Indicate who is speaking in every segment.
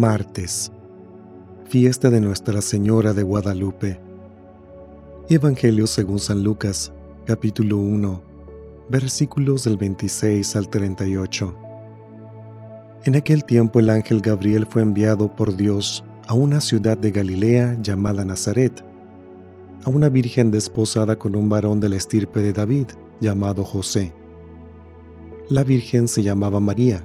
Speaker 1: Martes, fiesta de Nuestra Señora de Guadalupe. Evangelio según San Lucas, capítulo 1, versículos del 26 al 38. En aquel tiempo el ángel Gabriel fue enviado por Dios a una ciudad de Galilea llamada Nazaret, a una virgen desposada con un varón de la estirpe de David llamado José. La virgen se llamaba María.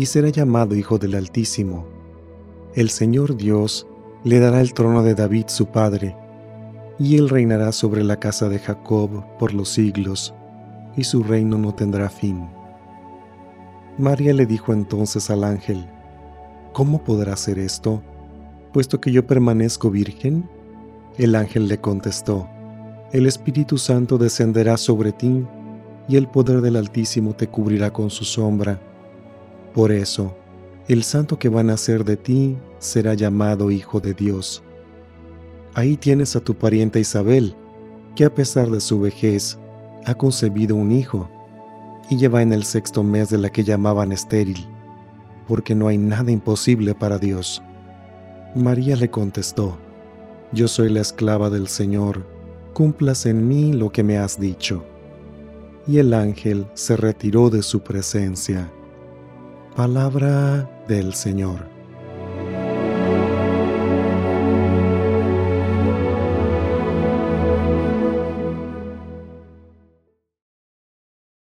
Speaker 1: y será llamado Hijo del Altísimo. El Señor Dios le dará el trono de David su padre, y él reinará sobre la casa de Jacob por los siglos, y su reino no tendrá fin. María le dijo entonces al ángel, ¿Cómo podrá ser esto, puesto que yo permanezco virgen? El ángel le contestó, El Espíritu Santo descenderá sobre ti, y el poder del Altísimo te cubrirá con su sombra por eso, el santo que va a nacer de ti será llamado Hijo de Dios. Ahí tienes a tu pariente Isabel, que a pesar de su vejez, ha concebido un hijo, y lleva en el sexto mes de la que llamaban estéril, porque no hay nada imposible para Dios. María le contestó, Yo soy la esclava del Señor, cumplas en mí lo que me has dicho. Y el ángel se retiró de su presencia. Palabra del Señor.